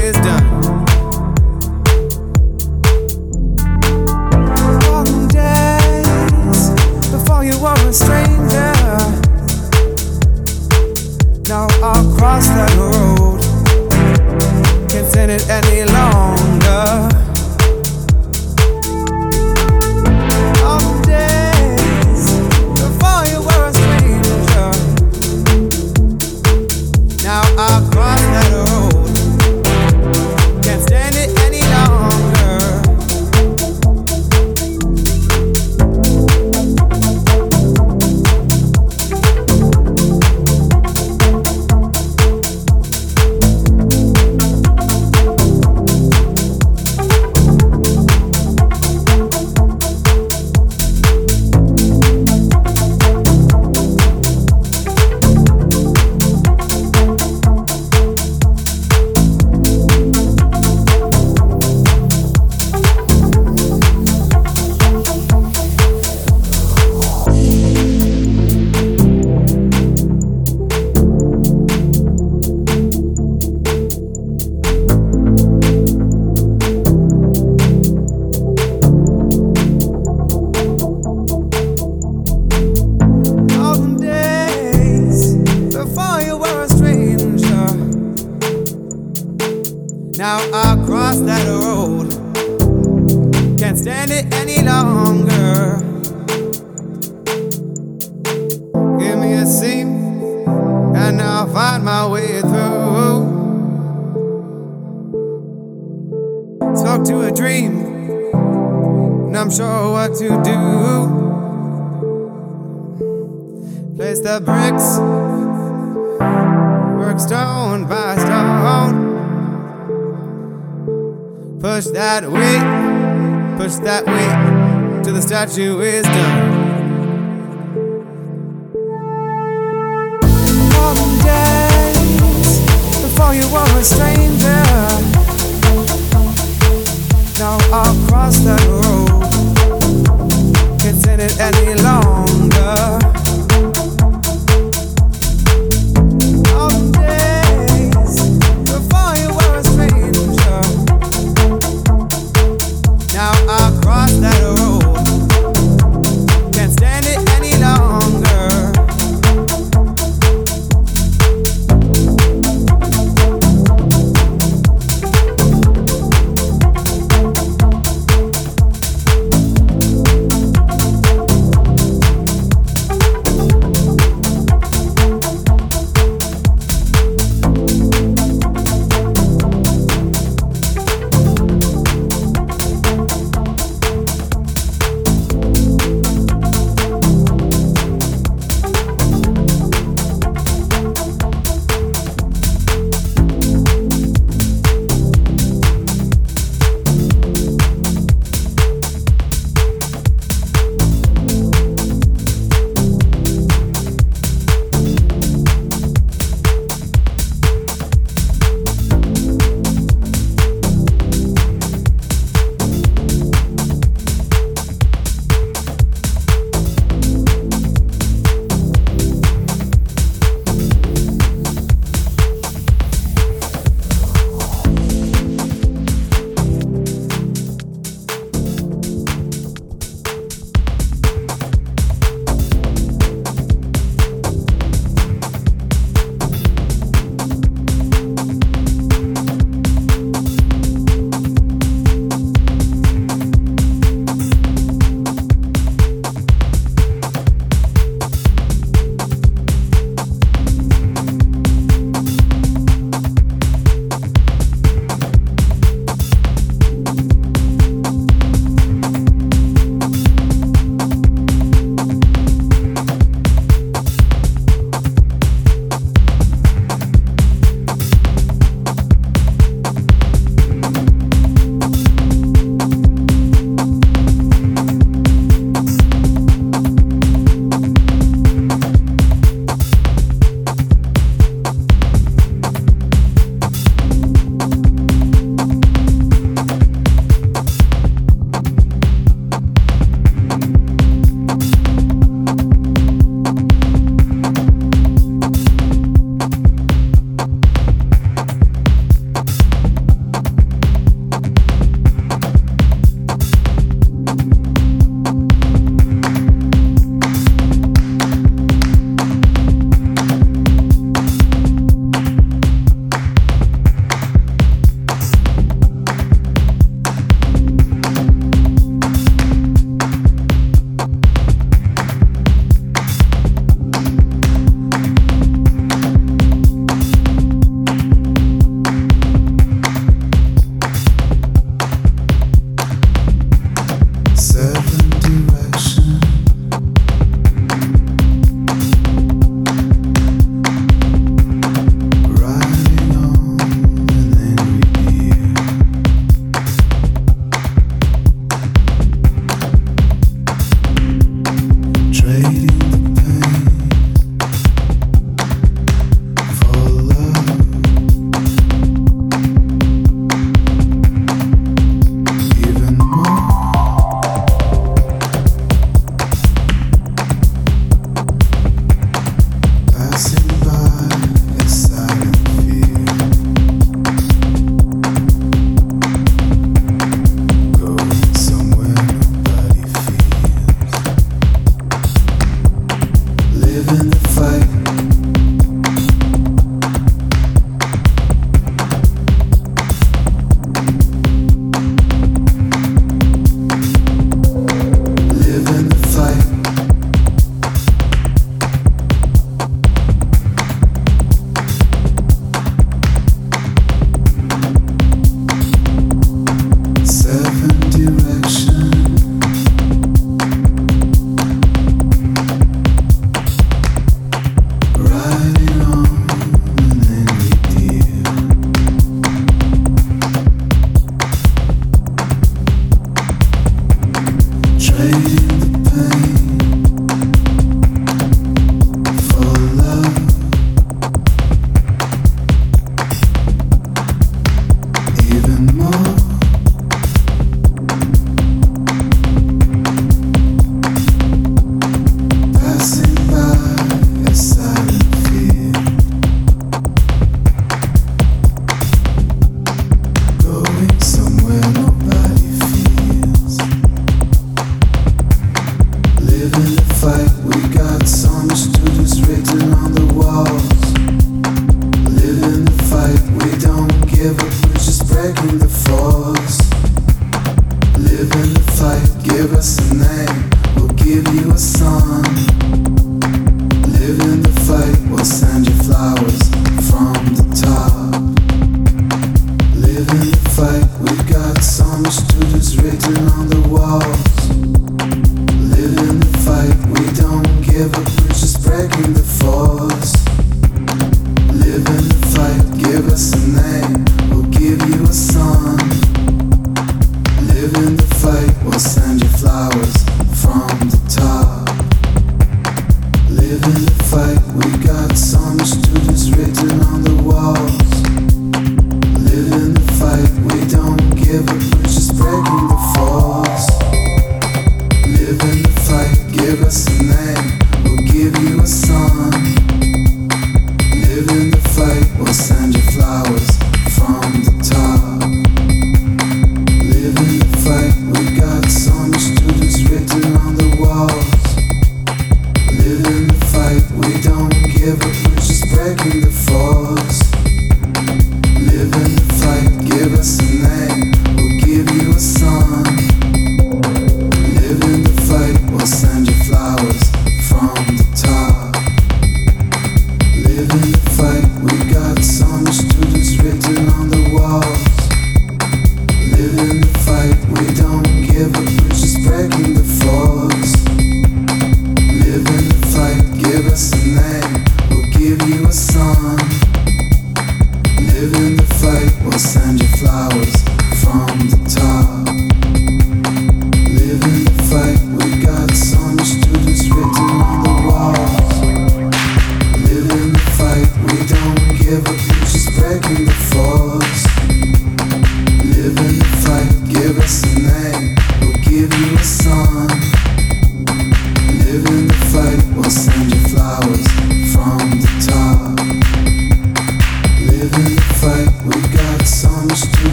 wisdom. Days before you were a stranger. Now that road, can't stand it any longer.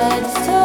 but so